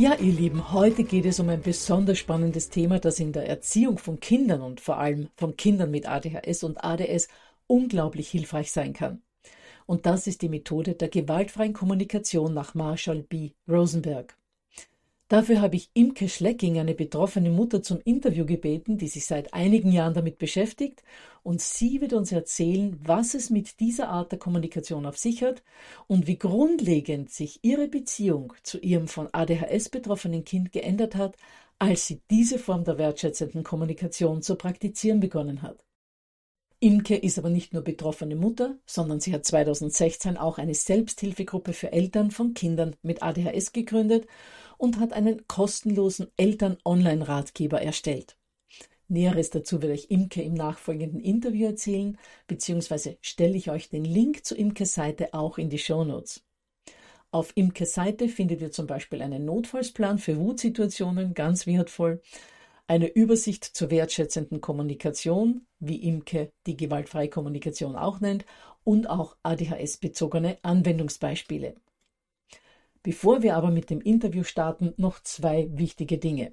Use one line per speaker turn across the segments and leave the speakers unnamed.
Ja, ihr Lieben, heute geht es um ein besonders spannendes Thema, das in der Erziehung von Kindern und vor allem von Kindern mit ADHS und ADS unglaublich hilfreich sein kann. Und das ist die Methode der gewaltfreien Kommunikation nach Marshall B. Rosenberg. Dafür habe ich Imke Schlecking, eine betroffene Mutter, zum Interview gebeten, die sich seit einigen Jahren damit beschäftigt. Und sie wird uns erzählen, was es mit dieser Art der Kommunikation auf sich hat und wie grundlegend sich ihre Beziehung zu ihrem von ADHS betroffenen Kind geändert hat, als sie diese Form der wertschätzenden Kommunikation zu praktizieren begonnen hat. Imke ist aber nicht nur betroffene Mutter, sondern sie hat 2016 auch eine Selbsthilfegruppe für Eltern von Kindern mit ADHS gegründet und hat einen kostenlosen Eltern-Online-Ratgeber erstellt. Näheres dazu wird euch Imke im nachfolgenden Interview erzählen, beziehungsweise stelle ich euch den Link zu Imkes Seite auch in die Shownotes. Auf Imkes Seite findet ihr zum Beispiel einen Notfallsplan für Wutsituationen, ganz wertvoll, eine Übersicht zur wertschätzenden Kommunikation, wie Imke die gewaltfreie Kommunikation auch nennt, und auch ADHS-bezogene Anwendungsbeispiele. Bevor wir aber mit dem Interview starten, noch zwei wichtige Dinge.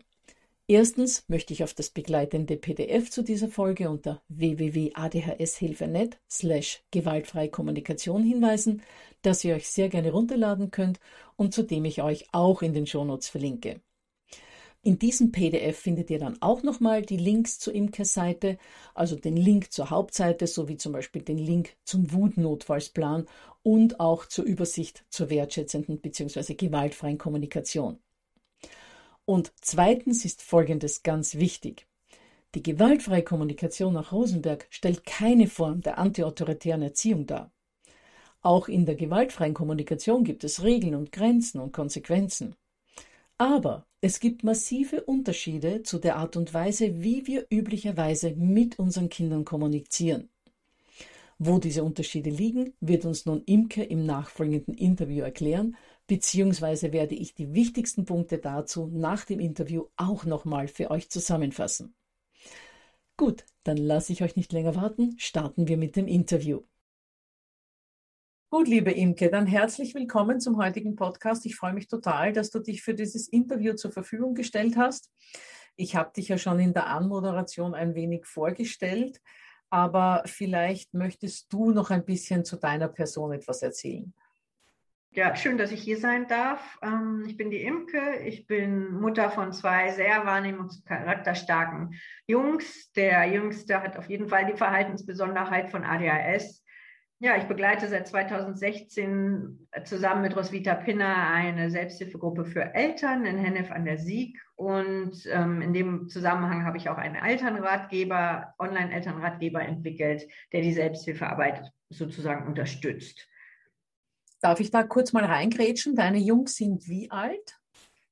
Erstens möchte ich auf das begleitende PDF zu dieser Folge unter www.adhshilfe.net slash gewaltfreie Kommunikation hinweisen, das ihr euch sehr gerne runterladen könnt und zu dem ich euch auch in den Shownotes verlinke. In diesem PDF findet ihr dann auch nochmal die Links zur Imker-Seite, also den Link zur Hauptseite sowie zum Beispiel den Link zum Wutnotfallsplan und auch zur Übersicht zur wertschätzenden bzw. gewaltfreien Kommunikation. Und zweitens ist Folgendes ganz wichtig. Die gewaltfreie Kommunikation nach Rosenberg stellt keine Form der antiautoritären Erziehung dar. Auch in der gewaltfreien Kommunikation gibt es Regeln und Grenzen und Konsequenzen. Aber es gibt massive Unterschiede zu der Art und Weise, wie wir üblicherweise mit unseren Kindern kommunizieren. Wo diese Unterschiede liegen, wird uns nun Imke im nachfolgenden Interview erklären, beziehungsweise werde ich die wichtigsten Punkte dazu nach dem Interview auch nochmal für euch zusammenfassen. Gut, dann lasse ich euch nicht länger warten, starten wir mit dem Interview. Gut, liebe Imke, dann herzlich willkommen zum heutigen Podcast. Ich freue mich total, dass du dich für dieses Interview zur Verfügung gestellt hast. Ich habe dich ja schon in der Anmoderation ein wenig vorgestellt aber vielleicht möchtest du noch ein bisschen zu deiner Person etwas erzählen.
Ja, schön, dass ich hier sein darf. Ähm, ich bin die Imke. Ich bin Mutter von zwei sehr wahrnehmungs- und charakterstarken Jungs. Der Jüngste hat auf jeden Fall die Verhaltensbesonderheit von ADHS. Ja, ich begleite seit 2016 zusammen mit Roswitha Pinner eine Selbsthilfegruppe für Eltern in Hennef an der Sieg. Und ähm, in dem Zusammenhang habe ich auch einen Elternratgeber, Online-Elternratgeber entwickelt, der die Selbsthilfearbeit sozusagen unterstützt.
Darf ich da kurz mal reingrätschen? Deine Jungs sind wie alt?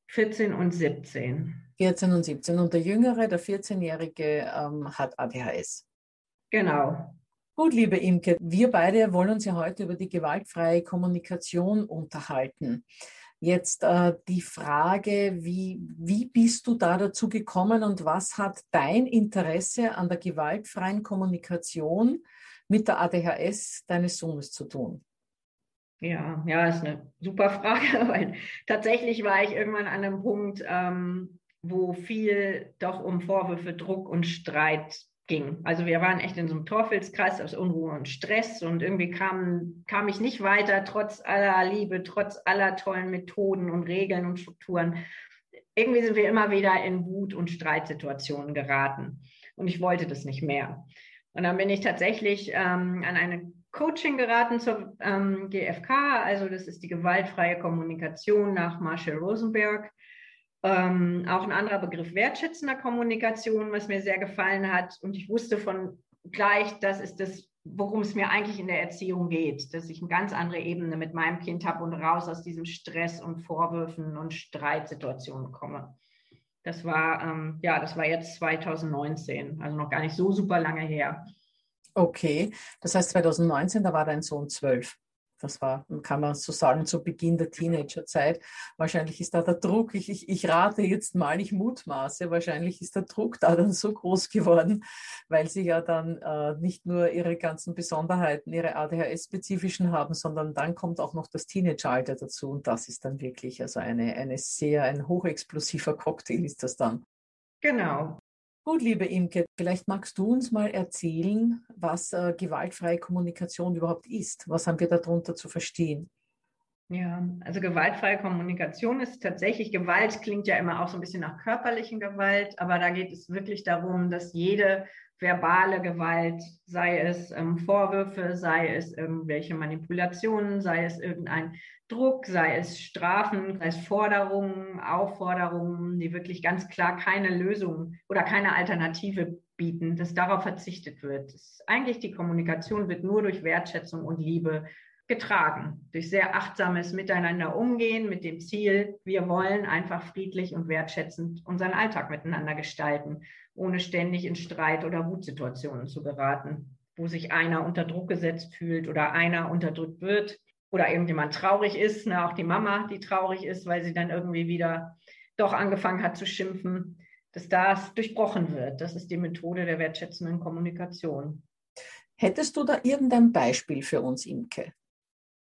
14 und 17.
14 und 17. Und der Jüngere, der 14-Jährige, ähm, hat ADHS.
Genau.
Gut, liebe Imke, wir beide wollen uns ja heute über die gewaltfreie Kommunikation unterhalten. Jetzt äh, die Frage, wie, wie bist du da dazu gekommen und was hat dein Interesse an der gewaltfreien Kommunikation mit der ADHS deines Sohnes zu tun?
Ja, ja, ist eine super Frage, weil tatsächlich war ich irgendwann an einem Punkt, ähm, wo viel doch um Vorwürfe, Druck und Streit ging. Also wir waren echt in so einem Teufelskreis aus Unruhe und Stress und irgendwie kam, kam ich nicht weiter, trotz aller Liebe, trotz aller tollen Methoden und Regeln und Strukturen. Irgendwie sind wir immer wieder in Wut- und Streitsituationen geraten und ich wollte das nicht mehr. Und dann bin ich tatsächlich ähm, an eine Coaching geraten zur ähm, GFK, also das ist die gewaltfreie Kommunikation nach Marshall Rosenberg. Ähm, auch ein anderer Begriff wertschätzender Kommunikation, was mir sehr gefallen hat. Und ich wusste von gleich, das ist das, worum es mir eigentlich in der Erziehung geht, dass ich eine ganz andere Ebene mit meinem Kind habe und raus aus diesem Stress und Vorwürfen und Streitsituationen komme. Das war, ähm, ja, das war jetzt 2019, also noch gar nicht so super lange her.
Okay, das heißt 2019, da war dein Sohn zwölf. Das war, kann man so sagen, zu Beginn der Teenagerzeit. Wahrscheinlich ist da der Druck, ich, ich, ich rate jetzt mal, ich mutmaße, wahrscheinlich ist der Druck da dann so groß geworden, weil sie ja dann äh, nicht nur ihre ganzen Besonderheiten, ihre ADHS-spezifischen haben, sondern dann kommt auch noch das Teenageralter dazu und das ist dann wirklich also eine, eine sehr, ein hochexplosiver Cocktail ist das dann.
Genau.
Gut, liebe Imke, vielleicht magst du uns mal erzählen, was äh, gewaltfreie Kommunikation überhaupt ist. Was haben wir darunter zu verstehen?
Ja, also gewaltfreie Kommunikation ist tatsächlich, Gewalt klingt ja immer auch so ein bisschen nach körperlichen Gewalt, aber da geht es wirklich darum, dass jede verbale Gewalt, sei es ähm, Vorwürfe, sei es irgendwelche Manipulationen, sei es irgendein Druck, sei es Strafen, sei es Forderungen, Aufforderungen, die wirklich ganz klar keine Lösung oder keine Alternative bieten, dass darauf verzichtet wird. Eigentlich die Kommunikation wird nur durch Wertschätzung und Liebe getragen, durch sehr achtsames Miteinander umgehen mit dem Ziel, wir wollen einfach friedlich und wertschätzend unseren Alltag miteinander gestalten, ohne ständig in Streit oder Wutsituationen zu geraten, wo sich einer unter Druck gesetzt fühlt oder einer unterdrückt wird oder irgendjemand traurig ist, ne, auch die Mama, die traurig ist, weil sie dann irgendwie wieder doch angefangen hat zu schimpfen, dass das durchbrochen wird. Das ist die Methode der wertschätzenden Kommunikation.
Hättest du da irgendein Beispiel für uns, Imke?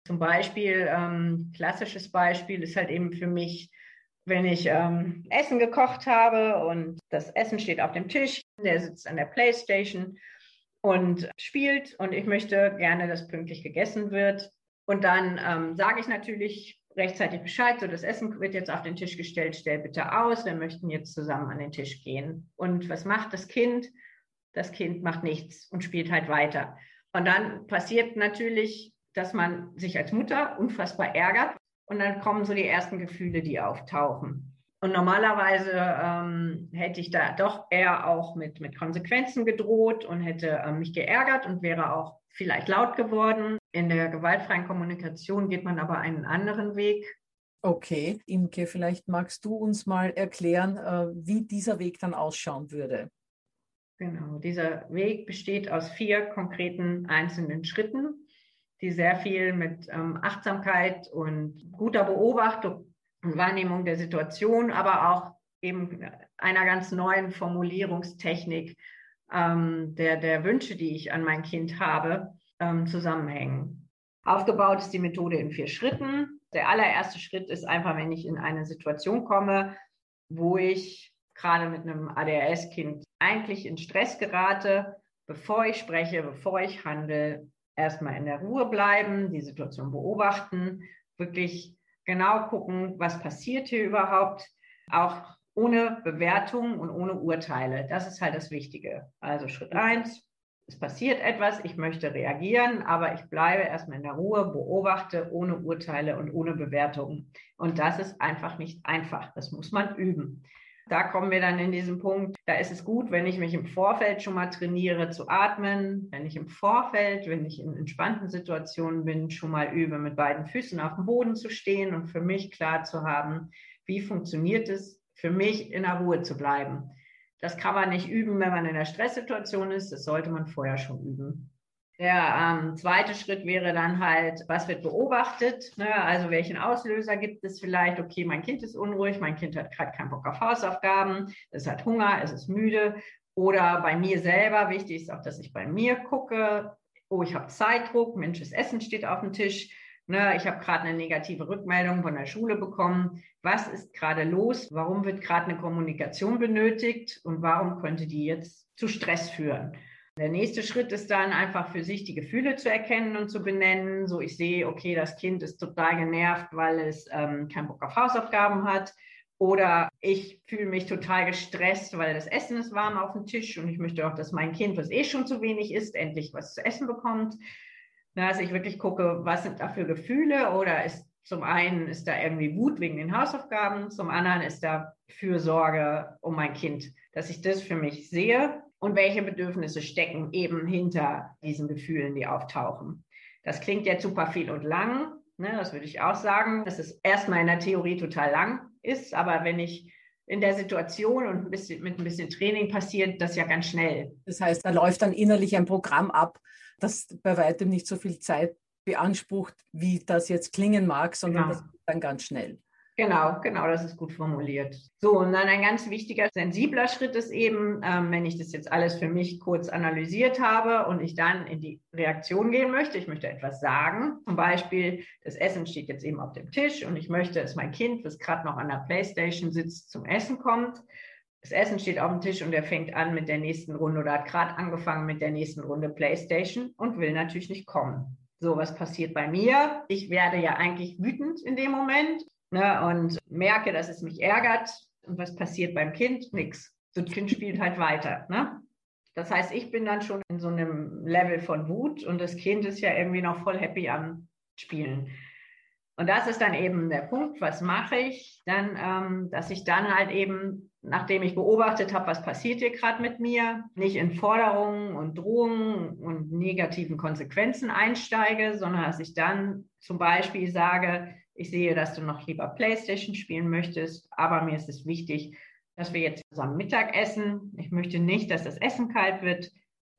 Zum Beispiel, ähm, klassisches Beispiel ist halt eben für mich, wenn ich ähm, Essen gekocht habe und das Essen steht auf dem Tisch, der sitzt an der Playstation und spielt und ich möchte gerne, dass pünktlich gegessen wird. Und dann ähm, sage ich natürlich rechtzeitig Bescheid, so das Essen wird jetzt auf den Tisch gestellt, stell bitte aus, wir möchten jetzt zusammen an den Tisch gehen. Und was macht das Kind? Das Kind macht nichts und spielt halt weiter. Und dann passiert natürlich dass man sich als Mutter unfassbar ärgert und dann kommen so die ersten Gefühle, die auftauchen. Und normalerweise ähm, hätte ich da doch eher auch mit, mit Konsequenzen gedroht und hätte äh, mich geärgert und wäre auch vielleicht laut geworden. In der gewaltfreien Kommunikation geht man aber einen anderen Weg.
Okay, Imke, vielleicht magst du uns mal erklären, äh, wie dieser Weg dann ausschauen würde.
Genau, dieser Weg besteht aus vier konkreten einzelnen Schritten die sehr viel mit ähm, Achtsamkeit und guter Beobachtung und Wahrnehmung der Situation, aber auch eben einer ganz neuen Formulierungstechnik ähm, der, der Wünsche, die ich an mein Kind habe, ähm, zusammenhängen. Aufgebaut ist die Methode in vier Schritten. Der allererste Schritt ist einfach, wenn ich in eine Situation komme, wo ich gerade mit einem ADHS-Kind eigentlich in Stress gerate, bevor ich spreche, bevor ich handle, erstmal in der Ruhe bleiben, die Situation beobachten, wirklich genau gucken, was passiert hier überhaupt, auch ohne Bewertung und ohne Urteile. Das ist halt das Wichtige. Also Schritt eins, es passiert etwas, ich möchte reagieren, aber ich bleibe erstmal in der Ruhe, beobachte ohne Urteile und ohne Bewertungen. Und das ist einfach nicht einfach. Das muss man üben. Da kommen wir dann in diesen Punkt, da ist es gut, wenn ich mich im Vorfeld schon mal trainiere zu atmen, wenn ich im Vorfeld, wenn ich in entspannten Situationen bin, schon mal übe, mit beiden Füßen auf dem Boden zu stehen und für mich klar zu haben, wie funktioniert es für mich in der Ruhe zu bleiben. Das kann man nicht üben, wenn man in der Stresssituation ist. Das sollte man vorher schon üben. Der ähm, zweite Schritt wäre dann halt, was wird beobachtet? Ne? Also welchen Auslöser gibt es vielleicht? Okay, mein Kind ist unruhig, mein Kind hat gerade keinen Bock auf Hausaufgaben, es hat Hunger, es ist müde. Oder bei mir selber, wichtig ist auch, dass ich bei mir gucke, oh, ich habe Zeitdruck, Mensch, das Essen steht auf dem Tisch. Ne, ich habe gerade eine negative Rückmeldung von der Schule bekommen. Was ist gerade los? Warum wird gerade eine Kommunikation benötigt? Und warum könnte die jetzt zu Stress führen? Der nächste Schritt ist dann einfach für sich die Gefühle zu erkennen und zu benennen. So, ich sehe, okay, das Kind ist total genervt, weil es ähm, keinen Bock auf Hausaufgaben hat. Oder ich fühle mich total gestresst, weil das Essen ist warm auf dem Tisch und ich möchte auch, dass mein Kind, was eh schon zu wenig isst, endlich was zu essen bekommt. Dass ich wirklich gucke, was sind da für Gefühle oder ist zum einen ist da irgendwie Wut wegen den Hausaufgaben, zum anderen ist da Fürsorge um mein Kind, dass ich das für mich sehe und welche Bedürfnisse stecken eben hinter diesen Gefühlen, die auftauchen. Das klingt jetzt super viel und lang, ne, das würde ich auch sagen, dass es erstmal in der Theorie total lang ist, aber wenn ich in der Situation und ein bisschen, mit ein bisschen Training passiert das ja ganz schnell.
Das heißt, da läuft dann innerlich ein Programm ab, das bei weitem nicht so viel Zeit beansprucht, wie das jetzt klingen mag, sondern genau. das geht dann ganz schnell.
Genau, genau, das ist gut formuliert. So, und dann ein ganz wichtiger, sensibler Schritt ist eben, ähm, wenn ich das jetzt alles für mich kurz analysiert habe und ich dann in die Reaktion gehen möchte, ich möchte etwas sagen, zum Beispiel, das Essen steht jetzt eben auf dem Tisch und ich möchte, dass mein Kind, das gerade noch an der Playstation sitzt, zum Essen kommt. Das Essen steht auf dem Tisch und er fängt an mit der nächsten Runde oder hat gerade angefangen mit der nächsten Runde Playstation und will natürlich nicht kommen. So, was passiert bei mir? Ich werde ja eigentlich wütend in dem Moment ne, und merke, dass es mich ärgert. Und was passiert beim Kind? Nix. Das Kind spielt halt weiter. Ne? Das heißt, ich bin dann schon in so einem Level von Wut und das Kind ist ja irgendwie noch voll happy am Spielen. Und das ist dann eben der Punkt, was mache ich? Dann, ähm, dass ich dann halt eben, nachdem ich beobachtet habe, was passiert hier gerade mit mir, nicht in Forderungen und Drohungen und negativen Konsequenzen einsteige, sondern dass ich dann zum Beispiel sage, ich sehe, dass du noch lieber Playstation spielen möchtest, aber mir ist es wichtig, dass wir jetzt zusammen Mittag essen. Ich möchte nicht, dass das Essen kalt wird.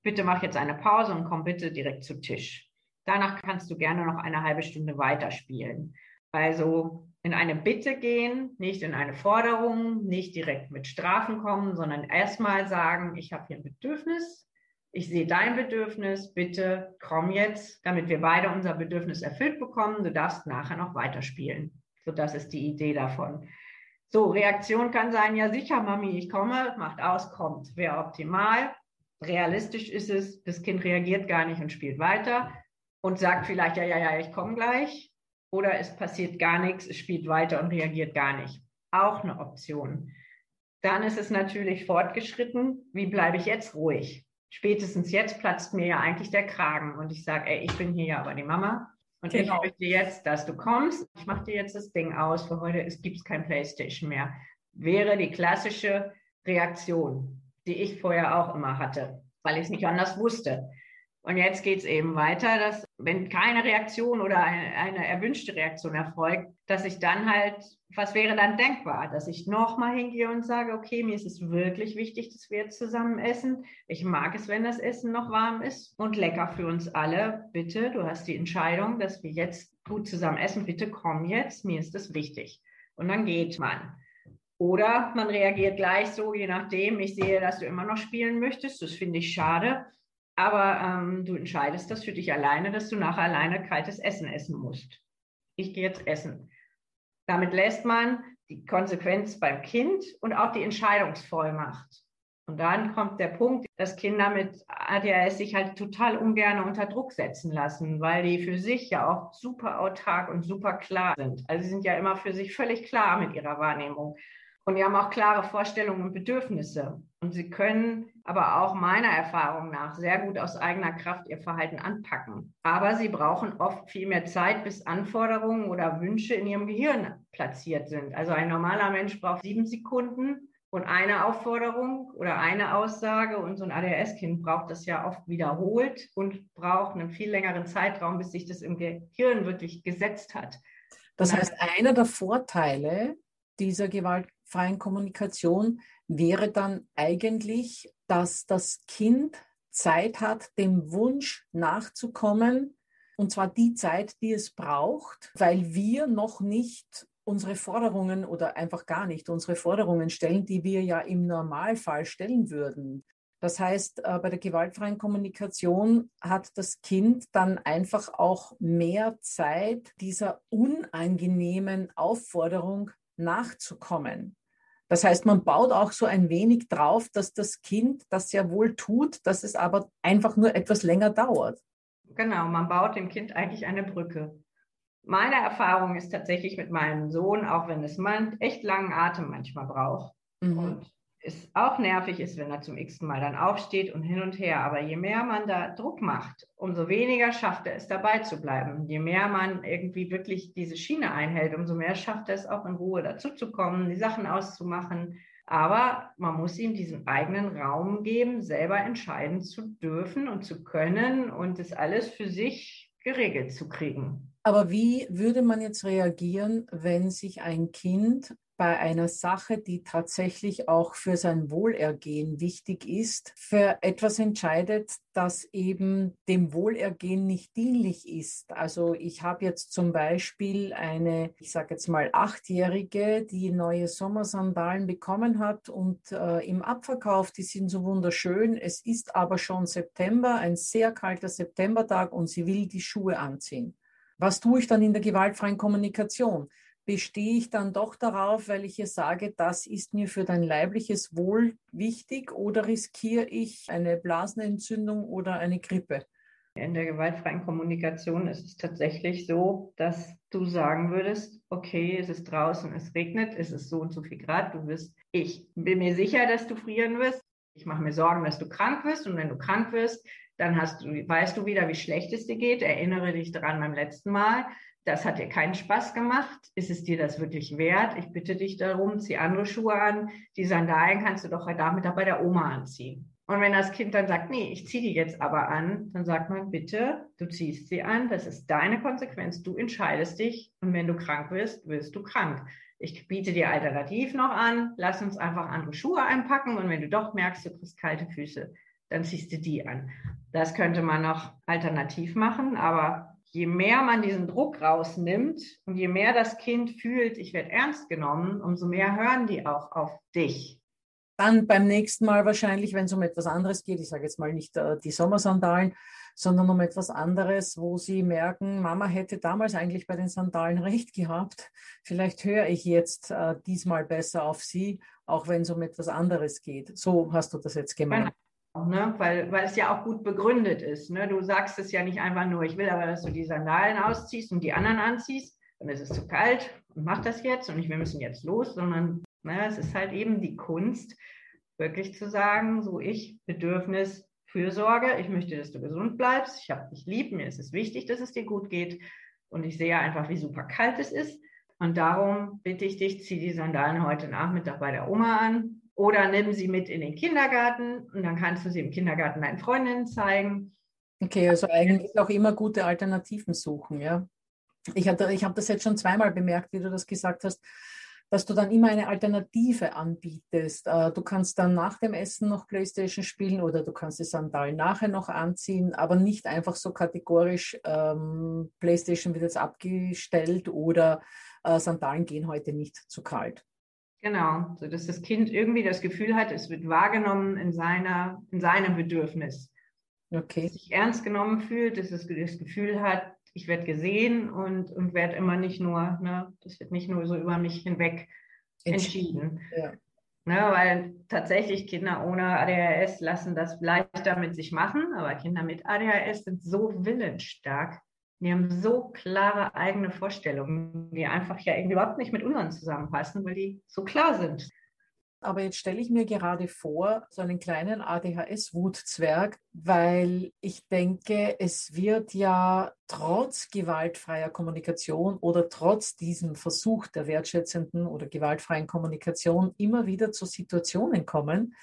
Bitte mach jetzt eine Pause und komm bitte direkt zu Tisch. Danach kannst du gerne noch eine halbe Stunde weiterspielen. Also in eine Bitte gehen, nicht in eine Forderung, nicht direkt mit Strafen kommen, sondern erstmal sagen, ich habe hier ein Bedürfnis, ich sehe dein Bedürfnis, bitte komm jetzt, damit wir beide unser Bedürfnis erfüllt bekommen. Du darfst nachher noch weiterspielen. So, das ist die Idee davon. So, Reaktion kann sein, ja sicher, Mami, ich komme, macht aus, kommt. Wäre optimal. Realistisch ist es, das Kind reagiert gar nicht und spielt weiter und sagt vielleicht, ja, ja, ja, ich komme gleich. Oder es passiert gar nichts, es spielt weiter und reagiert gar nicht. Auch eine Option. Dann ist es natürlich fortgeschritten. Wie bleibe ich jetzt ruhig? Spätestens jetzt platzt mir ja eigentlich der Kragen und ich sage, ey, ich bin hier ja aber die Mama und genau. ich möchte jetzt, dass du kommst. Ich mache dir jetzt das Ding aus. Für heute gibt es kein Playstation mehr. Wäre die klassische Reaktion, die ich vorher auch immer hatte, weil ich es nicht anders wusste. Und jetzt geht es eben weiter, dass wenn keine Reaktion oder eine, eine, erwünschte Reaktion erfolgt, dass ich dann halt, was wäre dann denkbar, dass ich nochmal hingehe und sage, okay, mir ist es wirklich wichtig, dass wir jetzt zusammen essen. Ich mag es, wenn das Essen noch warm ist und lecker für uns alle. Bitte, du hast die Entscheidung, dass wir jetzt gut zusammen essen. Bitte komm jetzt, mir ist es wichtig. Und dann geht man. Oder man reagiert gleich so, je nachdem, ich sehe, dass du immer noch spielen möchtest. Das finde ich schade aber ähm, du entscheidest das für dich alleine, dass du nachher alleine kaltes Essen essen musst. Ich gehe jetzt essen. Damit lässt man die Konsequenz beim Kind und auch die Entscheidungsvollmacht. Und dann kommt der Punkt, dass Kinder mit ADHS sich halt total ungern unter Druck setzen lassen, weil die für sich ja auch super autark und super klar sind. Also sie sind ja immer für sich völlig klar mit ihrer Wahrnehmung. Und die haben auch klare Vorstellungen und Bedürfnisse. Und sie können aber auch meiner Erfahrung nach sehr gut aus eigener Kraft ihr Verhalten anpacken. Aber sie brauchen oft viel mehr Zeit, bis Anforderungen oder Wünsche in ihrem Gehirn platziert sind. Also ein normaler Mensch braucht sieben Sekunden und eine Aufforderung oder eine Aussage. Und so ein ADHS-Kind braucht das ja oft wiederholt und braucht einen viel längeren Zeitraum, bis sich das im Gehirn wirklich gesetzt hat.
Das heißt, einer der Vorteile dieser gewaltfreien Kommunikation wäre dann eigentlich, dass das Kind Zeit hat, dem Wunsch nachzukommen, und zwar die Zeit, die es braucht, weil wir noch nicht unsere Forderungen oder einfach gar nicht unsere Forderungen stellen, die wir ja im Normalfall stellen würden. Das heißt, äh, bei der gewaltfreien Kommunikation hat das Kind dann einfach auch mehr Zeit, dieser unangenehmen Aufforderung nachzukommen. Das heißt, man baut auch so ein wenig drauf, dass das Kind das ja wohl tut, dass es aber einfach nur etwas länger dauert.
Genau, man baut dem Kind eigentlich eine Brücke. Meine Erfahrung ist tatsächlich mit meinem Sohn, auch wenn es man echt langen Atem manchmal braucht mhm. und es auch nervig ist, wenn er zum x-ten Mal dann aufsteht und hin und her. Aber je mehr man da Druck macht, umso weniger schafft er es dabei zu bleiben. Je mehr man irgendwie wirklich diese Schiene einhält, umso mehr schafft er es auch in Ruhe dazuzukommen, die Sachen auszumachen. Aber man muss ihm diesen eigenen Raum geben, selber entscheiden zu dürfen und zu können und das alles für sich geregelt zu kriegen.
Aber wie würde man jetzt reagieren, wenn sich ein Kind bei einer Sache, die tatsächlich auch für sein Wohlergehen wichtig ist, für etwas entscheidet, das eben dem Wohlergehen nicht dienlich ist. Also ich habe jetzt zum Beispiel eine, ich sage jetzt mal achtjährige, die neue Sommersandalen bekommen hat und äh, im Abverkauf, die sind so wunderschön. Es ist aber schon September, ein sehr kalter Septembertag und sie will die Schuhe anziehen. Was tue ich dann in der gewaltfreien Kommunikation? Bestehe ich dann doch darauf, weil ich ihr sage, das ist mir für dein leibliches Wohl wichtig oder riskiere ich eine Blasenentzündung oder eine Grippe?
In der gewaltfreien Kommunikation ist es tatsächlich so, dass du sagen würdest, okay, es ist draußen, es regnet, es ist so und so viel Grad, du wirst, ich bin mir sicher, dass du frieren wirst. Ich mache mir Sorgen, dass du krank wirst und wenn du krank wirst, dann hast du, weißt du wieder, wie schlecht es dir geht. Erinnere dich daran beim letzten Mal das hat dir keinen Spaß gemacht. Ist es dir das wirklich wert? Ich bitte dich darum, zieh andere Schuhe an. Die Sandalen kannst du doch heute Nachmittag bei der Oma anziehen. Und wenn das Kind dann sagt, nee, ich ziehe die jetzt aber an, dann sagt man, bitte, du ziehst sie an, das ist deine Konsequenz, du entscheidest dich und wenn du krank wirst, wirst du krank. Ich biete dir alternativ noch an, lass uns einfach andere Schuhe einpacken und wenn du doch merkst, du kriegst kalte Füße, dann ziehst du die an. Das könnte man noch alternativ machen, aber je mehr man diesen Druck rausnimmt und je mehr das Kind fühlt, ich werde ernst genommen, umso mehr hören die auch auf dich.
Dann beim nächsten Mal wahrscheinlich, wenn es um etwas anderes geht, ich sage jetzt mal nicht äh, die Sommersandalen, sondern um etwas anderes, wo sie merken, Mama hätte damals eigentlich bei den Sandalen recht gehabt. Vielleicht höre ich jetzt äh, diesmal besser auf sie, auch wenn es um etwas anderes geht. So hast du das jetzt gemeint. Genau.
Ne? Weil, weil es ja auch gut begründet ist. Ne? Du sagst es ja nicht einfach nur, ich will aber, dass du die Sandalen ausziehst und die anderen anziehst, dann ist es zu kalt und mach das jetzt und ich, wir müssen jetzt los, sondern ne, es ist halt eben die Kunst, wirklich zu sagen, so ich, Bedürfnis, Fürsorge, ich möchte, dass du gesund bleibst, ich habe dich lieb, mir ist es wichtig, dass es dir gut geht und ich sehe einfach, wie super kalt es ist und darum bitte ich dich, zieh die Sandalen heute Nachmittag bei der Oma an, oder nimm sie mit in den Kindergarten und dann kannst du sie im Kindergarten deinen Freundinnen zeigen.
Okay, also eigentlich auch immer gute Alternativen suchen, ja. Ich habe ich hab das jetzt schon zweimal bemerkt, wie du das gesagt hast, dass du dann immer eine Alternative anbietest. Äh, du kannst dann nach dem Essen noch Playstation spielen oder du kannst die Sandalen nachher noch anziehen, aber nicht einfach so kategorisch ähm, Playstation wird jetzt abgestellt oder äh, Sandalen gehen heute nicht zu kalt.
Genau, so dass das Kind irgendwie das Gefühl hat, es wird wahrgenommen in, seiner, in seinem Bedürfnis. Okay. Sich ernst genommen fühlt, dass es das Gefühl hat, ich werde gesehen und, und werde immer nicht nur, ne, das wird nicht nur so über mich hinweg entschieden. Ja. Ne, weil tatsächlich Kinder ohne ADHS lassen das leichter mit sich machen, aber Kinder mit ADHS sind so willensstark, Die haben so klare eigene Vorstellungen, die einfach ja überhaupt nicht mit unseren zusammenpassen, weil die so klar sind.
Aber jetzt stelle ich mir gerade vor, so einen kleinen ADHS-Wutzwerg, weil ich denke, es wird ja trotz gewaltfreier Kommunikation oder trotz diesem Versuch der wertschätzenden oder gewaltfreien Kommunikation immer wieder zu Situationen kommen,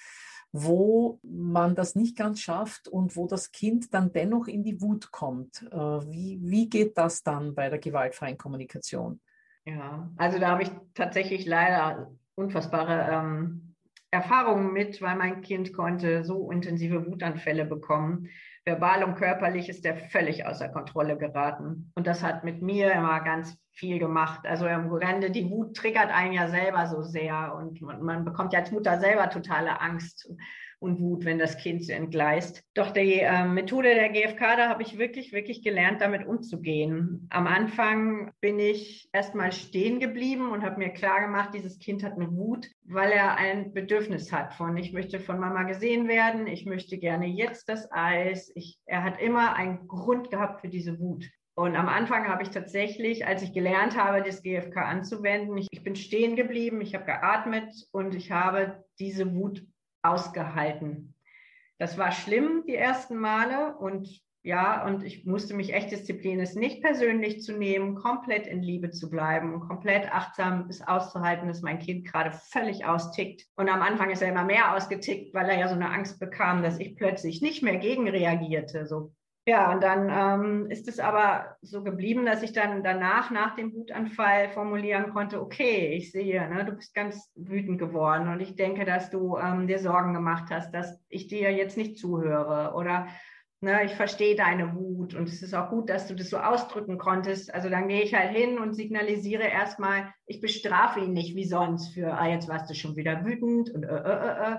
wo man das nicht ganz schafft und wo das Kind dann dennoch in die Wut kommt. Äh, wie, wie geht das dann bei der gewaltfreien Kommunikation?
Ja, also da habe ich tatsächlich leider unfassbare ähm, Erfahrungen mit, weil mein Kind konnte so intensive Wutanfälle bekommen. Verbal und körperlich ist er völlig außer Kontrolle geraten. Und das hat mit mir immer ganz viel gemacht. Also im Grunde, die Wut triggert einen ja selber so sehr und man, man bekommt ja als Mutter selber totale Angst und Wut, wenn das Kind so entgleist. Doch die äh, Methode der GfK, da habe ich wirklich, wirklich gelernt, damit umzugehen. Am Anfang bin ich erstmal stehen geblieben und habe mir klar gemacht, dieses Kind hat eine Wut, weil er ein Bedürfnis hat von, ich möchte von Mama gesehen werden, ich möchte gerne jetzt das Eis. Ich, er hat immer einen Grund gehabt für diese Wut. Und am Anfang habe ich tatsächlich, als ich gelernt habe, das GFK anzuwenden, ich, ich bin stehen geblieben, ich habe geatmet und ich habe diese Wut ausgehalten. Das war schlimm die ersten Male und ja, und ich musste mich echt disziplinieren, es nicht persönlich zu nehmen, komplett in Liebe zu bleiben und komplett achtsam es auszuhalten, dass mein Kind gerade völlig austickt. Und am Anfang ist er immer mehr ausgetickt, weil er ja so eine Angst bekam, dass ich plötzlich nicht mehr gegenreagierte. So ja, und dann ähm, ist es aber so geblieben, dass ich dann danach, nach dem Wutanfall, formulieren konnte, okay, ich sehe, ne, du bist ganz wütend geworden und ich denke, dass du ähm, dir Sorgen gemacht hast, dass ich dir jetzt nicht zuhöre oder ne, ich verstehe deine Wut und es ist auch gut, dass du das so ausdrücken konntest. Also dann gehe ich halt hin und signalisiere erstmal, ich bestrafe ihn nicht wie sonst für, ah, jetzt warst du schon wieder wütend und äh, äh, äh, äh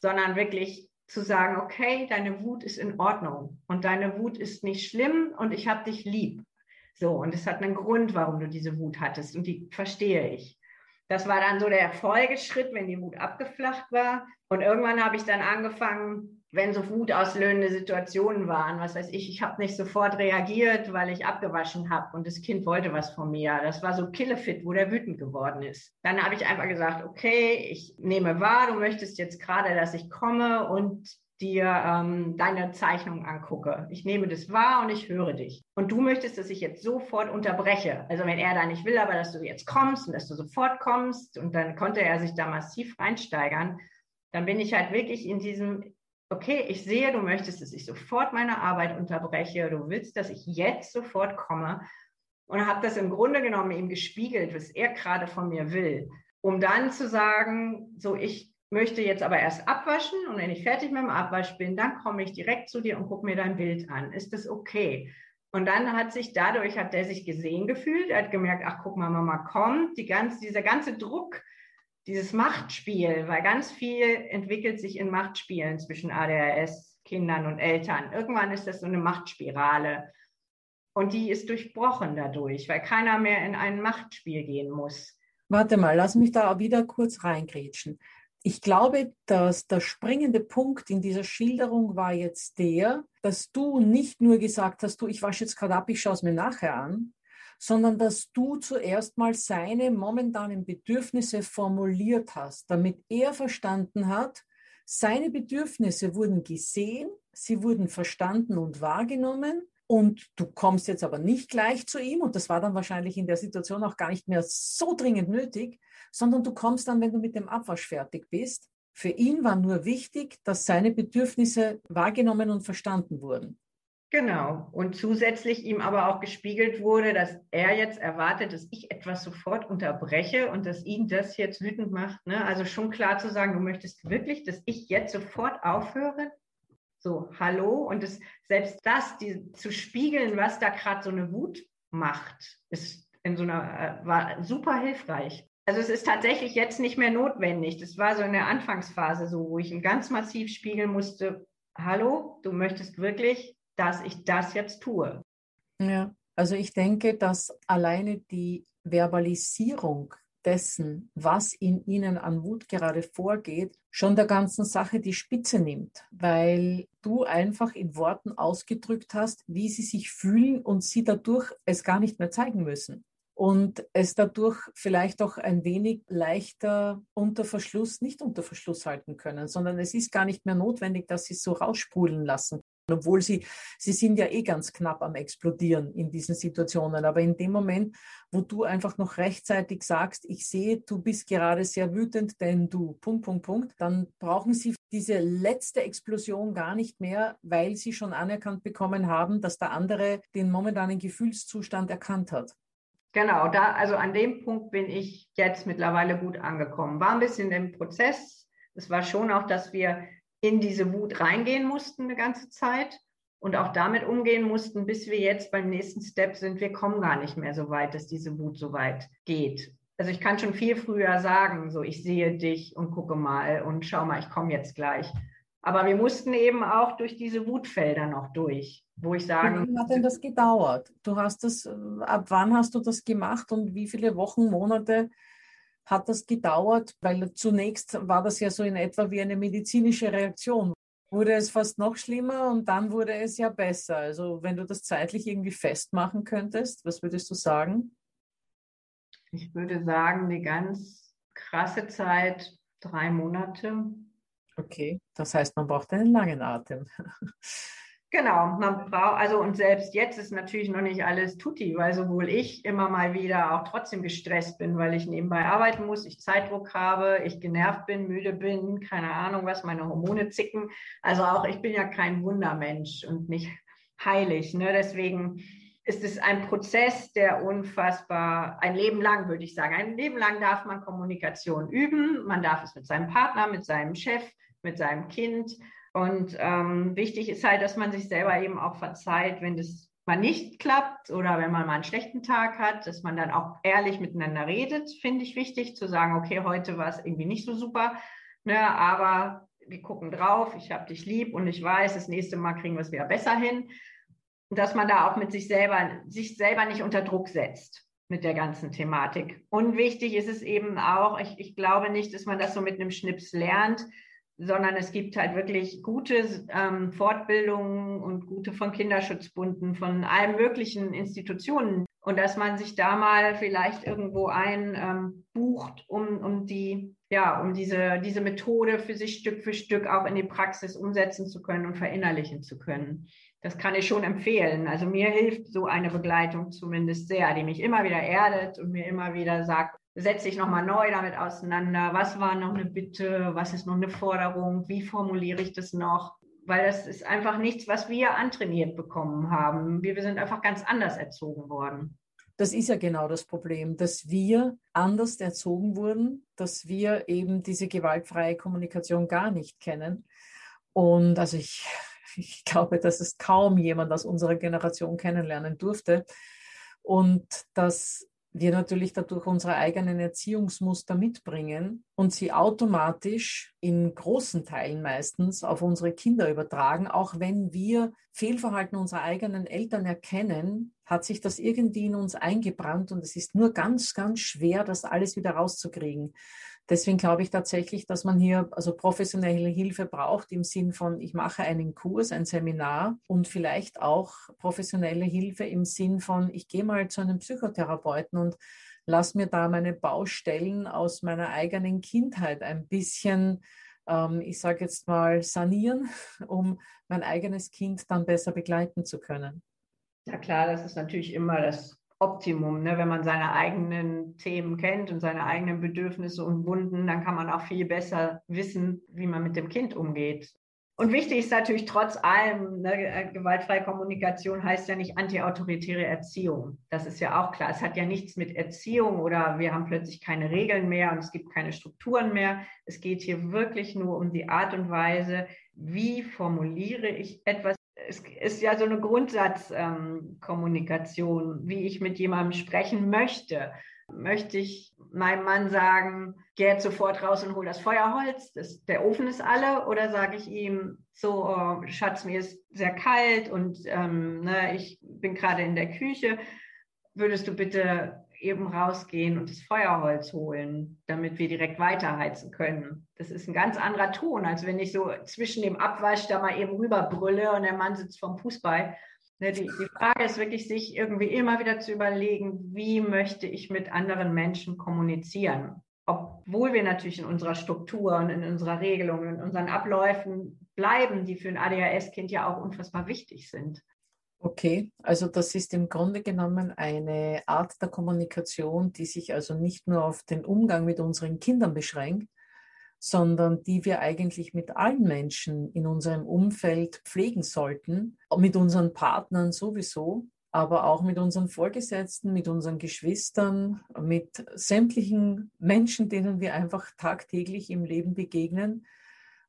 sondern wirklich zu sagen, okay, deine Wut ist in Ordnung und deine Wut ist nicht schlimm und ich habe dich lieb. So, und es hat einen Grund, warum du diese Wut hattest und die verstehe ich. Das war dann so der Folgeschritt, wenn die Wut abgeflacht war. Und irgendwann habe ich dann angefangen, wenn so wutauslöhnende Situationen waren, was weiß ich, ich habe nicht sofort reagiert, weil ich abgewaschen habe und das Kind wollte was von mir. Das war so Killefit, wo der wütend geworden ist. Dann habe ich einfach gesagt, okay, ich nehme wahr, du möchtest jetzt gerade, dass ich komme und dir ähm, deine Zeichnung angucke. Ich nehme das wahr und ich höre dich. Und du möchtest, dass ich jetzt sofort unterbreche. Also wenn er da nicht will, aber dass du jetzt kommst und dass du sofort kommst und dann konnte er sich da massiv reinsteigern, dann bin ich halt wirklich in diesem okay, ich sehe, du möchtest, dass ich sofort meine Arbeit unterbreche, du willst, dass ich jetzt sofort komme und habe das im Grunde genommen ihm gespiegelt, was er gerade von mir will, um dann zu sagen, so ich möchte jetzt aber erst abwaschen und wenn ich fertig mit dem Abwasch bin, dann komme ich direkt zu dir und gucke mir dein Bild an. Ist das okay? Und dann hat sich dadurch, hat der sich gesehen gefühlt, er hat gemerkt, ach guck mal, Mama kommt, die ganze, dieser ganze Druck, dieses Machtspiel, weil ganz viel entwickelt sich in Machtspielen zwischen ADHS, Kindern und Eltern. Irgendwann ist das so eine Machtspirale. Und die ist durchbrochen dadurch, weil keiner mehr in ein Machtspiel gehen muss.
Warte mal, lass mich da wieder kurz reingrätschen. Ich glaube, dass der springende Punkt in dieser Schilderung war jetzt der, dass du nicht nur gesagt hast, du, ich wasche jetzt gerade ab, ich schaue es mir nachher an, sondern dass du zuerst mal seine momentanen Bedürfnisse formuliert hast, damit er verstanden hat, seine Bedürfnisse wurden gesehen, sie wurden verstanden und wahrgenommen und du kommst jetzt aber nicht gleich zu ihm und das war dann wahrscheinlich in der Situation auch gar nicht mehr so dringend nötig, sondern du kommst dann, wenn du mit dem Abwasch fertig bist. Für ihn war nur wichtig, dass seine Bedürfnisse wahrgenommen und verstanden wurden.
Genau. Und zusätzlich ihm aber auch gespiegelt wurde, dass er jetzt erwartet, dass ich etwas sofort unterbreche und dass ihn das jetzt wütend macht. Ne? Also schon klar zu sagen, du möchtest wirklich, dass ich jetzt sofort aufhöre. So, hallo. Und das, selbst das, die, zu spiegeln, was da gerade so eine Wut macht, ist in so einer, äh, war super hilfreich. Also es ist tatsächlich jetzt nicht mehr notwendig. Das war so in der Anfangsphase so, wo ich ihm ganz massiv spiegeln musste, hallo, du möchtest wirklich dass ich das jetzt tue.
Ja, also ich denke, dass alleine die Verbalisierung dessen, was in ihnen an Wut gerade vorgeht, schon der ganzen Sache die Spitze nimmt, weil du einfach in Worten ausgedrückt hast, wie sie sich fühlen und sie dadurch es gar nicht mehr zeigen müssen und es dadurch vielleicht auch ein wenig leichter unter Verschluss, nicht unter Verschluss halten können, sondern es ist gar nicht mehr notwendig, dass sie es so rausspulen lassen. Obwohl sie, sie sind ja eh ganz knapp am Explodieren in diesen Situationen. Aber in dem Moment, wo du einfach noch rechtzeitig sagst, ich sehe, du bist gerade sehr wütend, denn du, Punkt, Punkt, Punkt, dann brauchen sie diese letzte Explosion gar nicht mehr, weil sie schon anerkannt bekommen haben, dass der andere den momentanen Gefühlszustand erkannt hat.
Genau, da, also an dem Punkt bin ich jetzt mittlerweile gut angekommen. War ein bisschen im Prozess. Es war schon auch, dass wir in diese Wut reingehen mussten eine ganze Zeit und auch damit umgehen mussten, bis wir jetzt beim nächsten Step sind. Wir kommen gar nicht mehr so weit, dass diese Wut so weit geht. Also ich kann schon viel früher sagen, so ich sehe dich und gucke mal und schau mal, ich komme jetzt gleich. Aber wir mussten eben auch durch diese Wutfelder noch durch wo ich sage.
Wie lange hat denn das gedauert? Du hast das, ab wann hast du das gemacht und wie viele Wochen, Monate hat das gedauert? Weil zunächst war das ja so in etwa wie eine medizinische Reaktion. Wurde es fast noch schlimmer und dann wurde es ja besser. Also wenn du das zeitlich irgendwie festmachen könntest, was würdest du sagen?
Ich würde sagen, die ganz krasse Zeit, drei Monate.
Okay, das heißt, man braucht einen langen Atem.
Genau, man braucht, also und selbst jetzt ist natürlich noch nicht alles tutti, weil sowohl ich immer mal wieder auch trotzdem gestresst bin, weil ich nebenbei arbeiten muss, ich Zeitdruck habe, ich genervt bin, müde bin, keine Ahnung was, meine Hormone zicken. Also auch ich bin ja kein Wundermensch und nicht heilig. Ne? Deswegen ist es ein Prozess, der unfassbar, ein Leben lang würde ich sagen, ein Leben lang darf man Kommunikation üben. Man darf es mit seinem Partner, mit seinem Chef, mit seinem Kind und ähm, wichtig ist halt, dass man sich selber eben auch verzeiht, wenn das mal nicht klappt oder wenn man mal einen schlechten Tag hat, dass man dann auch ehrlich miteinander redet, finde ich wichtig, zu sagen, okay, heute war es irgendwie nicht so super, ne, aber wir gucken drauf, ich habe dich lieb und ich weiß, das nächste Mal kriegen wir es wieder besser hin. Dass man da auch mit sich selber, sich selber nicht unter Druck setzt mit der ganzen Thematik. Und wichtig ist es eben auch, ich, ich glaube nicht, dass man das so mit einem Schnips lernt, sondern es gibt halt wirklich gute ähm, Fortbildungen und gute von Kinderschutzbunden, von allen möglichen Institutionen. Und dass man sich da mal vielleicht irgendwo ein ähm, um, um die, ja, um diese, diese Methode für sich Stück für Stück auch in die Praxis umsetzen zu können und verinnerlichen zu können. Das kann ich schon empfehlen. Also mir hilft so eine Begleitung zumindest sehr, die mich immer wieder erdet und mir immer wieder sagt, setze ich nochmal neu damit auseinander, was war noch eine Bitte, was ist noch eine Forderung, wie formuliere ich das noch, weil das ist einfach nichts, was wir antrainiert bekommen haben. Wir, wir sind einfach ganz anders erzogen worden.
Das ist ja genau das Problem, dass wir anders erzogen wurden, dass wir eben diese gewaltfreie Kommunikation gar nicht kennen. Und also ich, ich glaube, dass es kaum jemand aus unserer Generation kennenlernen durfte. Und dass wir natürlich dadurch unsere eigenen Erziehungsmuster mitbringen und sie automatisch in großen Teilen meistens auf unsere Kinder übertragen. Auch wenn wir Fehlverhalten unserer eigenen Eltern erkennen, hat sich das irgendwie in uns eingebrannt und es ist nur ganz, ganz schwer, das alles wieder rauszukriegen. Deswegen glaube ich tatsächlich, dass man hier also professionelle Hilfe braucht im Sinn von, ich mache einen Kurs, ein Seminar und vielleicht auch professionelle Hilfe im Sinn von, ich gehe mal zu einem Psychotherapeuten und lass mir da meine Baustellen aus meiner eigenen Kindheit ein bisschen, ähm, ich sage jetzt mal, sanieren, um mein eigenes Kind dann besser begleiten zu können.
Ja klar, das ist natürlich immer das Optimum. Ne? Wenn man seine eigenen Themen kennt und seine eigenen Bedürfnisse und Wunden, dann kann man auch viel besser wissen, wie man mit dem Kind umgeht. Und wichtig ist natürlich trotz allem, ne, äh, gewaltfreie Kommunikation heißt ja nicht antiautoritäre Erziehung. Das ist ja auch klar. Es hat ja nichts mit Erziehung oder wir haben plötzlich keine Regeln mehr und es gibt keine Strukturen mehr. Es geht hier wirklich nur um die Art und Weise, wie formuliere ich etwas es ist ja so eine Grundsatzkommunikation, ähm, wie ich mit jemandem sprechen möchte. Möchte ich meinem Mann sagen, geh jetzt sofort raus und hol das Feuerholz, das, der Ofen ist alle, oder sage ich ihm, so, oh, Schatz, mir ist sehr kalt und ähm, ne, ich bin gerade in der Küche, würdest du bitte eben rausgehen und das Feuerholz holen, damit wir direkt weiterheizen können. Das ist ein ganz anderer Ton, als wenn ich so zwischen dem Abwasch da mal eben rüberbrülle und der Mann sitzt vom Fußball. Ne, die, die Frage ist wirklich, sich irgendwie immer wieder zu überlegen, wie möchte ich mit anderen Menschen kommunizieren? Obwohl wir natürlich in unserer Struktur und in unserer Regelung, in unseren Abläufen bleiben, die für ein ADHS-Kind ja auch unfassbar wichtig sind.
Okay, also das ist im Grunde genommen eine Art der Kommunikation, die sich also nicht nur auf den Umgang mit unseren Kindern beschränkt, sondern die wir eigentlich mit allen Menschen in unserem Umfeld pflegen sollten, mit unseren Partnern sowieso, aber auch mit unseren Vorgesetzten, mit unseren Geschwistern, mit sämtlichen Menschen, denen wir einfach tagtäglich im Leben begegnen,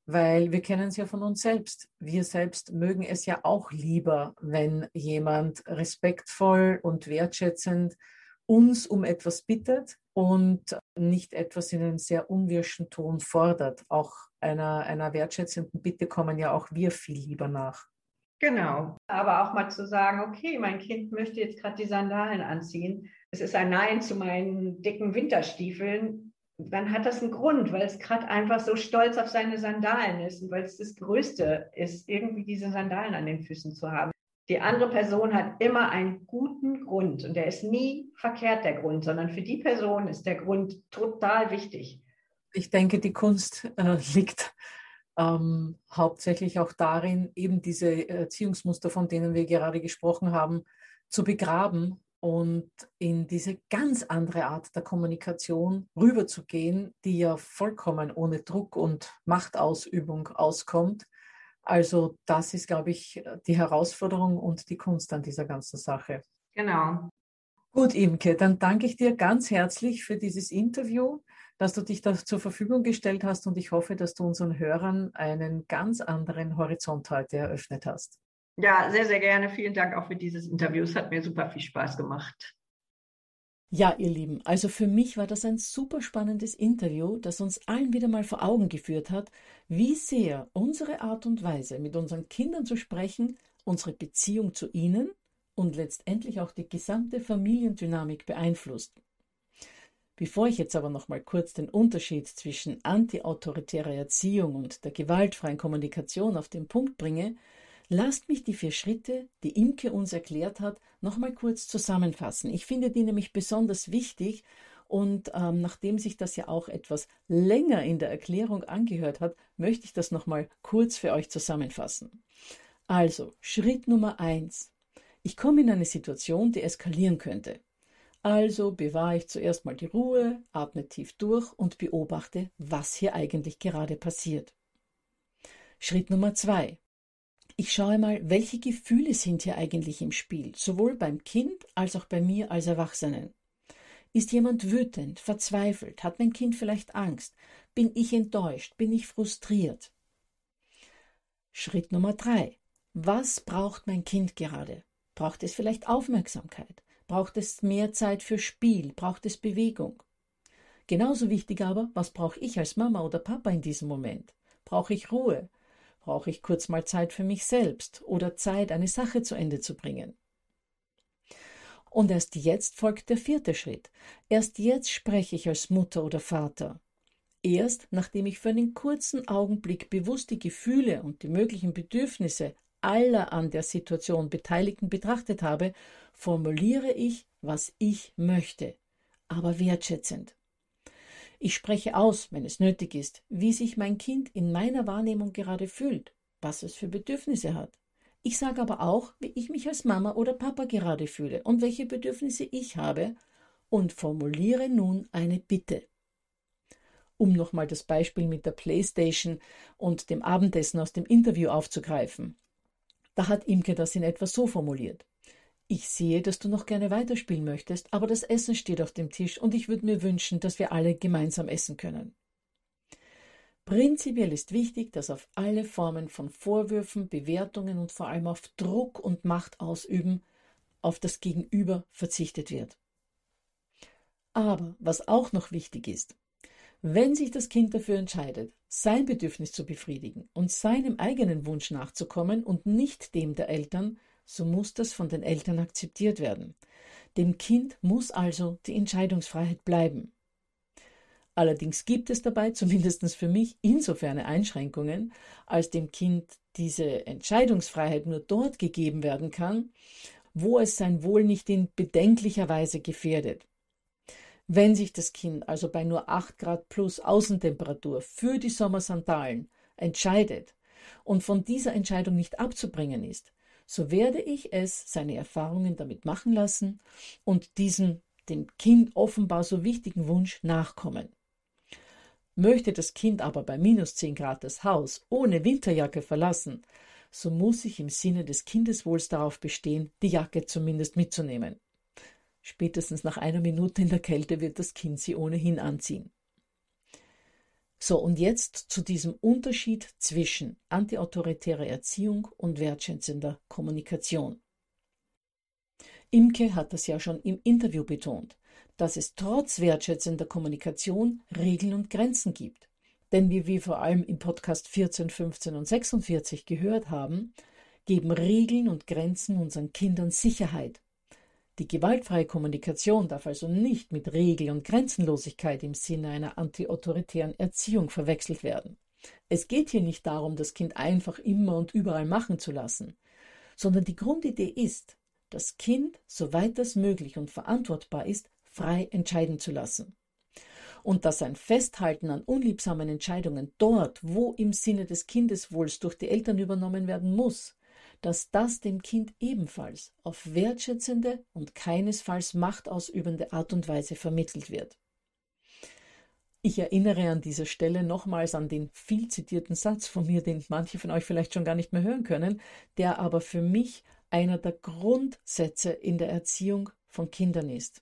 weil wir kennen es ja von uns selbst. Wir selbst mögen es ja auch lieber, wenn jemand respektvoll und wertschätzend uns um etwas bittet und nicht etwas in einem sehr unwirschen Ton fordert. Auch einer, einer wertschätzenden Bitte kommen ja auch wir viel lieber nach.
Genau, aber auch mal zu sagen, okay, mein Kind möchte jetzt gerade die Sandalen anziehen. Es ist ein Nein zu meinen dicken Winterstiefeln dann hat das einen Grund, weil es gerade einfach so stolz auf seine Sandalen ist und weil es das Größte ist, irgendwie diese Sandalen an den Füßen zu haben. Die andere Person hat immer einen guten Grund und der ist nie verkehrt, der Grund, sondern für die Person ist der Grund total wichtig.
Ich denke, die Kunst äh, liegt ähm, hauptsächlich auch darin, eben diese Erziehungsmuster, von denen wir gerade gesprochen haben, zu begraben und in diese ganz andere Art der Kommunikation rüberzugehen, die ja vollkommen ohne Druck und Machtausübung auskommt. Also das ist, glaube ich, die Herausforderung und die Kunst an dieser ganzen Sache.
Genau.
Gut, Imke, dann danke ich dir ganz herzlich für dieses Interview, dass du dich da zur Verfügung gestellt hast und ich hoffe, dass du unseren Hörern einen ganz anderen Horizont heute eröffnet hast.
Ja, sehr, sehr gerne. Vielen Dank auch für dieses Interview. Es hat mir super viel Spaß gemacht.
Ja, ihr Lieben, also für mich war das ein super spannendes Interview, das uns allen wieder mal vor Augen geführt hat, wie sehr unsere Art und Weise, mit unseren Kindern zu sprechen, unsere Beziehung zu ihnen und letztendlich auch die gesamte Familiendynamik beeinflusst. Bevor ich jetzt aber noch mal kurz den Unterschied zwischen antiautoritärer Erziehung und der gewaltfreien Kommunikation auf den Punkt bringe, Lasst mich die vier Schritte, die Imke uns erklärt hat, nochmal kurz zusammenfassen. Ich finde die nämlich besonders wichtig und ähm, nachdem sich das ja auch etwas länger in der Erklärung angehört hat, möchte ich das nochmal kurz für euch zusammenfassen. Also, Schritt Nummer eins. Ich komme in eine Situation, die eskalieren könnte. Also bewahre ich zuerst mal die Ruhe, atme tief durch und beobachte, was hier eigentlich gerade passiert. Schritt Nummer zwei. Ich schaue mal, welche Gefühle sind hier eigentlich im Spiel, sowohl beim Kind als auch bei mir als Erwachsenen. Ist jemand wütend, verzweifelt, hat mein Kind vielleicht Angst, bin ich enttäuscht, bin ich frustriert? Schritt Nummer drei. Was braucht mein Kind gerade? Braucht es vielleicht Aufmerksamkeit? Braucht es mehr Zeit für Spiel? Braucht es Bewegung? Genauso wichtig aber, was brauche ich als Mama oder Papa in diesem Moment? Brauche ich Ruhe? Brauche ich kurz mal Zeit für mich selbst oder Zeit, eine Sache zu Ende zu bringen. Und erst jetzt folgt der vierte Schritt. Erst jetzt spreche ich als Mutter oder Vater. Erst nachdem ich für einen kurzen Augenblick bewusst die Gefühle und die möglichen Bedürfnisse aller an der Situation Beteiligten betrachtet habe, formuliere ich, was ich möchte, aber wertschätzend. Ich spreche aus, wenn es nötig ist, wie sich mein Kind in meiner Wahrnehmung gerade fühlt, was es für Bedürfnisse hat. Ich sage aber auch, wie ich mich als Mama oder Papa gerade fühle und welche Bedürfnisse ich habe und formuliere nun eine Bitte. Um nochmal das Beispiel mit der Playstation und dem Abendessen aus dem Interview aufzugreifen. Da hat Imke das in etwa so formuliert. Ich sehe, dass du noch gerne weiterspielen möchtest, aber das Essen steht auf dem Tisch und ich würde mir wünschen, dass wir alle gemeinsam essen können. Prinzipiell ist wichtig, dass auf alle Formen von Vorwürfen, Bewertungen und vor allem auf Druck und Macht ausüben auf das Gegenüber verzichtet wird. Aber was auch noch wichtig ist, wenn sich das Kind dafür entscheidet, sein Bedürfnis zu befriedigen und seinem eigenen Wunsch nachzukommen und nicht dem der Eltern, so muss das von den Eltern akzeptiert werden. Dem Kind muss also die Entscheidungsfreiheit bleiben. Allerdings gibt es dabei, zumindest für mich, insofern Einschränkungen, als dem Kind diese Entscheidungsfreiheit nur dort gegeben werden kann, wo es sein Wohl nicht in bedenklicher Weise gefährdet. Wenn sich das Kind also bei nur 8 Grad plus Außentemperatur für die Sommersandalen entscheidet und von dieser Entscheidung nicht abzubringen ist, so werde ich es seine Erfahrungen damit machen lassen und diesem dem Kind offenbar so wichtigen Wunsch nachkommen. Möchte das Kind aber bei minus 10 Grad das Haus ohne Winterjacke verlassen, so muss ich im Sinne des Kindeswohls darauf bestehen, die Jacke zumindest mitzunehmen. Spätestens nach einer Minute in der Kälte wird das Kind sie ohnehin anziehen. So, und jetzt zu diesem Unterschied zwischen antiautoritärer Erziehung und wertschätzender Kommunikation. Imke hat das ja schon im Interview betont, dass es trotz wertschätzender Kommunikation Regeln und Grenzen gibt. Denn wie wir vor allem im Podcast 14, 15 und 46 gehört haben, geben Regeln und Grenzen unseren Kindern Sicherheit. Die gewaltfreie Kommunikation darf also nicht mit Regel- und Grenzenlosigkeit im Sinne einer antiautoritären Erziehung verwechselt werden. Es geht hier nicht darum, das Kind einfach immer und überall machen zu lassen, sondern die Grundidee ist, das Kind, soweit das möglich und verantwortbar ist, frei entscheiden zu lassen. Und dass ein Festhalten an unliebsamen Entscheidungen dort, wo im Sinne des Kindeswohls durch die Eltern übernommen werden muss, dass das dem Kind ebenfalls auf wertschätzende und keinesfalls machtausübende Art und Weise vermittelt wird. Ich erinnere an dieser Stelle nochmals an den viel zitierten Satz von mir, den manche von euch vielleicht schon gar nicht mehr hören können, der aber für mich einer der Grundsätze in der Erziehung von Kindern ist.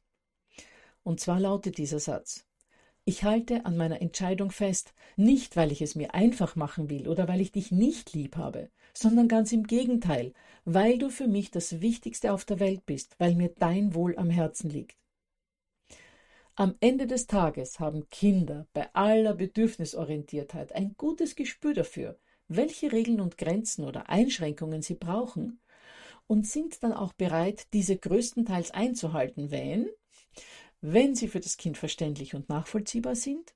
Und zwar lautet dieser Satz Ich halte an meiner Entscheidung fest, nicht weil ich es mir einfach machen will oder weil ich dich nicht lieb habe, sondern ganz im Gegenteil, weil du für mich das Wichtigste auf der Welt bist, weil mir dein Wohl am Herzen liegt. Am Ende des Tages haben Kinder bei aller Bedürfnisorientiertheit ein gutes Gespür dafür, welche Regeln und Grenzen oder Einschränkungen sie brauchen und sind dann auch bereit, diese größtenteils einzuhalten, wenn, wenn sie für das Kind verständlich und nachvollziehbar sind,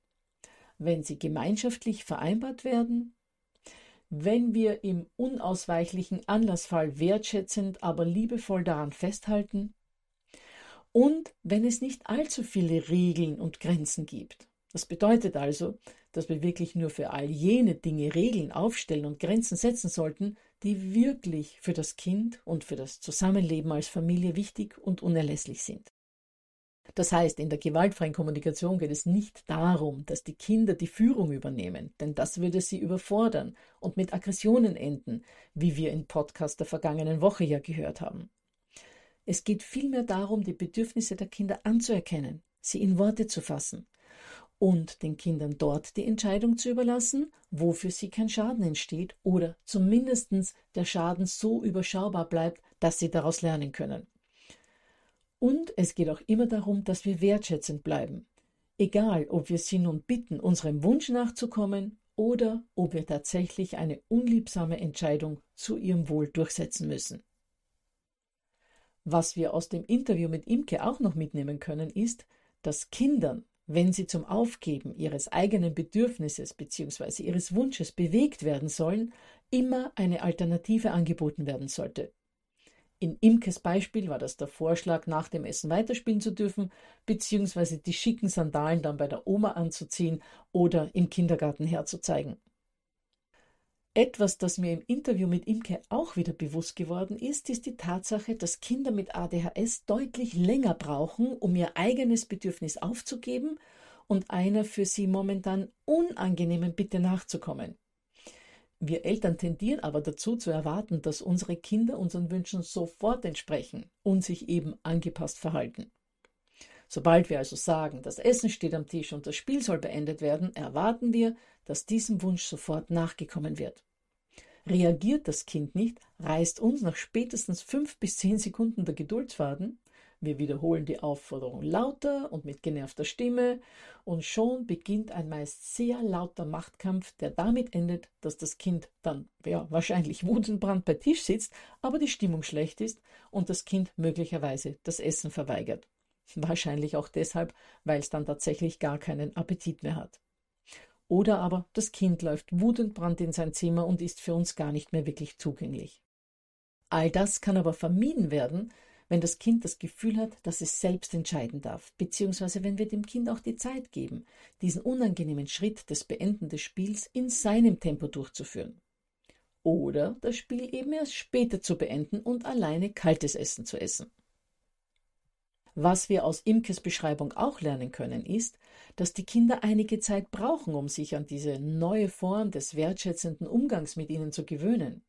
wenn sie gemeinschaftlich vereinbart werden wenn wir im unausweichlichen Anlassfall wertschätzend, aber liebevoll daran festhalten und wenn es nicht allzu viele Regeln und Grenzen gibt. Das bedeutet also, dass wir wirklich nur für all jene Dinge Regeln aufstellen und Grenzen setzen sollten, die wirklich für das Kind und für das Zusammenleben als Familie wichtig und unerlässlich sind. Das heißt, in der gewaltfreien Kommunikation geht es nicht darum, dass die Kinder die Führung übernehmen, denn das würde sie überfordern und mit Aggressionen enden, wie wir im Podcast der vergangenen Woche ja gehört haben. Es geht vielmehr darum, die Bedürfnisse der Kinder anzuerkennen, sie in Worte zu fassen und den Kindern dort die Entscheidung zu überlassen, wo für sie kein Schaden entsteht oder zumindest der Schaden so überschaubar bleibt, dass sie daraus lernen können. Und es geht auch immer darum, dass wir wertschätzend bleiben. Egal, ob wir sie nun bitten, unserem Wunsch nachzukommen oder ob wir tatsächlich eine unliebsame Entscheidung zu ihrem Wohl durchsetzen müssen. Was wir aus dem Interview mit Imke auch noch mitnehmen können, ist, dass Kindern, wenn sie zum Aufgeben ihres eigenen Bedürfnisses bzw. ihres Wunsches bewegt werden sollen, immer eine Alternative angeboten werden sollte. In Imkes Beispiel war das der Vorschlag, nach dem Essen weiterspielen zu dürfen, beziehungsweise die schicken Sandalen dann bei der Oma anzuziehen oder im Kindergarten herzuzeigen. Etwas, das mir im Interview mit Imke auch wieder bewusst geworden ist, ist die Tatsache, dass Kinder mit ADHS deutlich länger brauchen, um ihr eigenes Bedürfnis aufzugeben und einer für sie momentan unangenehmen Bitte nachzukommen. Wir Eltern tendieren aber dazu zu erwarten, dass unsere Kinder unseren Wünschen sofort entsprechen und sich eben angepasst verhalten. Sobald wir also sagen, das Essen steht am Tisch und das Spiel soll beendet werden, erwarten wir, dass diesem Wunsch sofort nachgekommen wird. Reagiert das Kind nicht, reißt uns nach spätestens fünf bis zehn Sekunden der Geduldsfaden, Wir wiederholen die Aufforderung lauter und mit genervter Stimme und schon beginnt ein meist sehr lauter Machtkampf, der damit endet, dass das Kind dann ja, wahrscheinlich wutentbrannt bei Tisch sitzt, aber die Stimmung schlecht ist und das Kind möglicherweise das Essen verweigert. Wahrscheinlich auch deshalb, weil es dann tatsächlich gar keinen Appetit mehr hat. Oder aber das Kind läuft wutentbrannt in sein Zimmer und ist für uns gar nicht mehr wirklich zugänglich. All das kann aber vermieden werden, wenn das Kind das Gefühl hat, dass es selbst entscheiden darf, beziehungsweise wenn wir dem Kind auch die Zeit geben, diesen unangenehmen Schritt des Beenden des Spiels in seinem Tempo durchzuführen. Oder das Spiel eben erst später zu beenden und alleine kaltes Essen zu essen. Was wir aus Imkes Beschreibung auch lernen können, ist, dass die Kinder einige Zeit brauchen, um sich an diese neue Form des wertschätzenden Umgangs mit ihnen zu gewöhnen.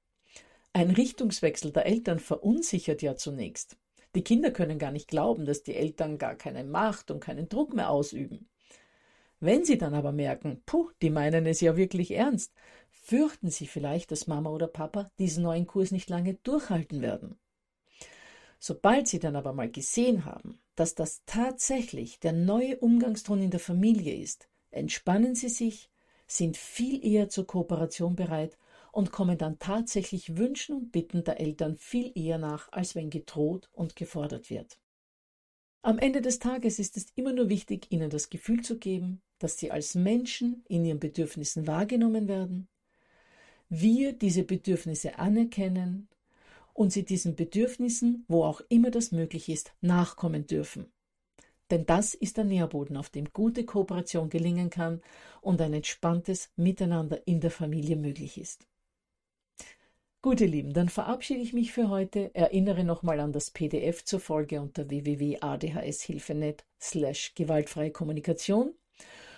Ein Richtungswechsel der Eltern verunsichert ja zunächst. Die Kinder können gar nicht glauben, dass die Eltern gar keine Macht und keinen Druck mehr ausüben. Wenn sie dann aber merken, puh, die meinen es ja wirklich ernst, fürchten sie vielleicht, dass Mama oder Papa diesen neuen Kurs nicht lange durchhalten werden. Sobald sie dann aber mal gesehen haben, dass das tatsächlich der neue Umgangston in der Familie ist, entspannen sie sich, sind viel eher zur Kooperation bereit und kommen dann tatsächlich Wünschen und Bitten der Eltern viel eher nach, als wenn gedroht und gefordert wird. Am Ende des Tages ist es immer nur wichtig, ihnen das Gefühl zu geben, dass sie als Menschen in ihren Bedürfnissen wahrgenommen werden, wir diese Bedürfnisse anerkennen und sie diesen Bedürfnissen, wo auch immer das möglich ist, nachkommen dürfen. Denn das ist der Nährboden, auf dem gute Kooperation gelingen kann und ein entspanntes Miteinander in der Familie möglich ist. Gut, ihr Lieben, dann verabschiede ich mich für heute, erinnere nochmal an das PDF zur Folge unter www.adhshilfe.net slash gewaltfreie Kommunikation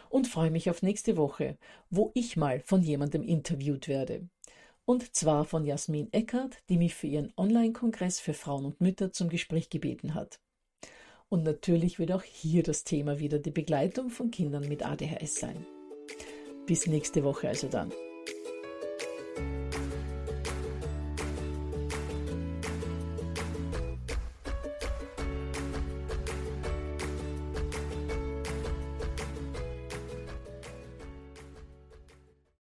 und freue mich auf nächste Woche, wo ich mal von jemandem interviewt werde und zwar von Jasmin Eckert, die mich für ihren Online-Kongress für Frauen und Mütter zum Gespräch gebeten hat. Und natürlich wird auch hier das Thema wieder die Begleitung von Kindern mit ADHS sein. Bis nächste Woche also dann.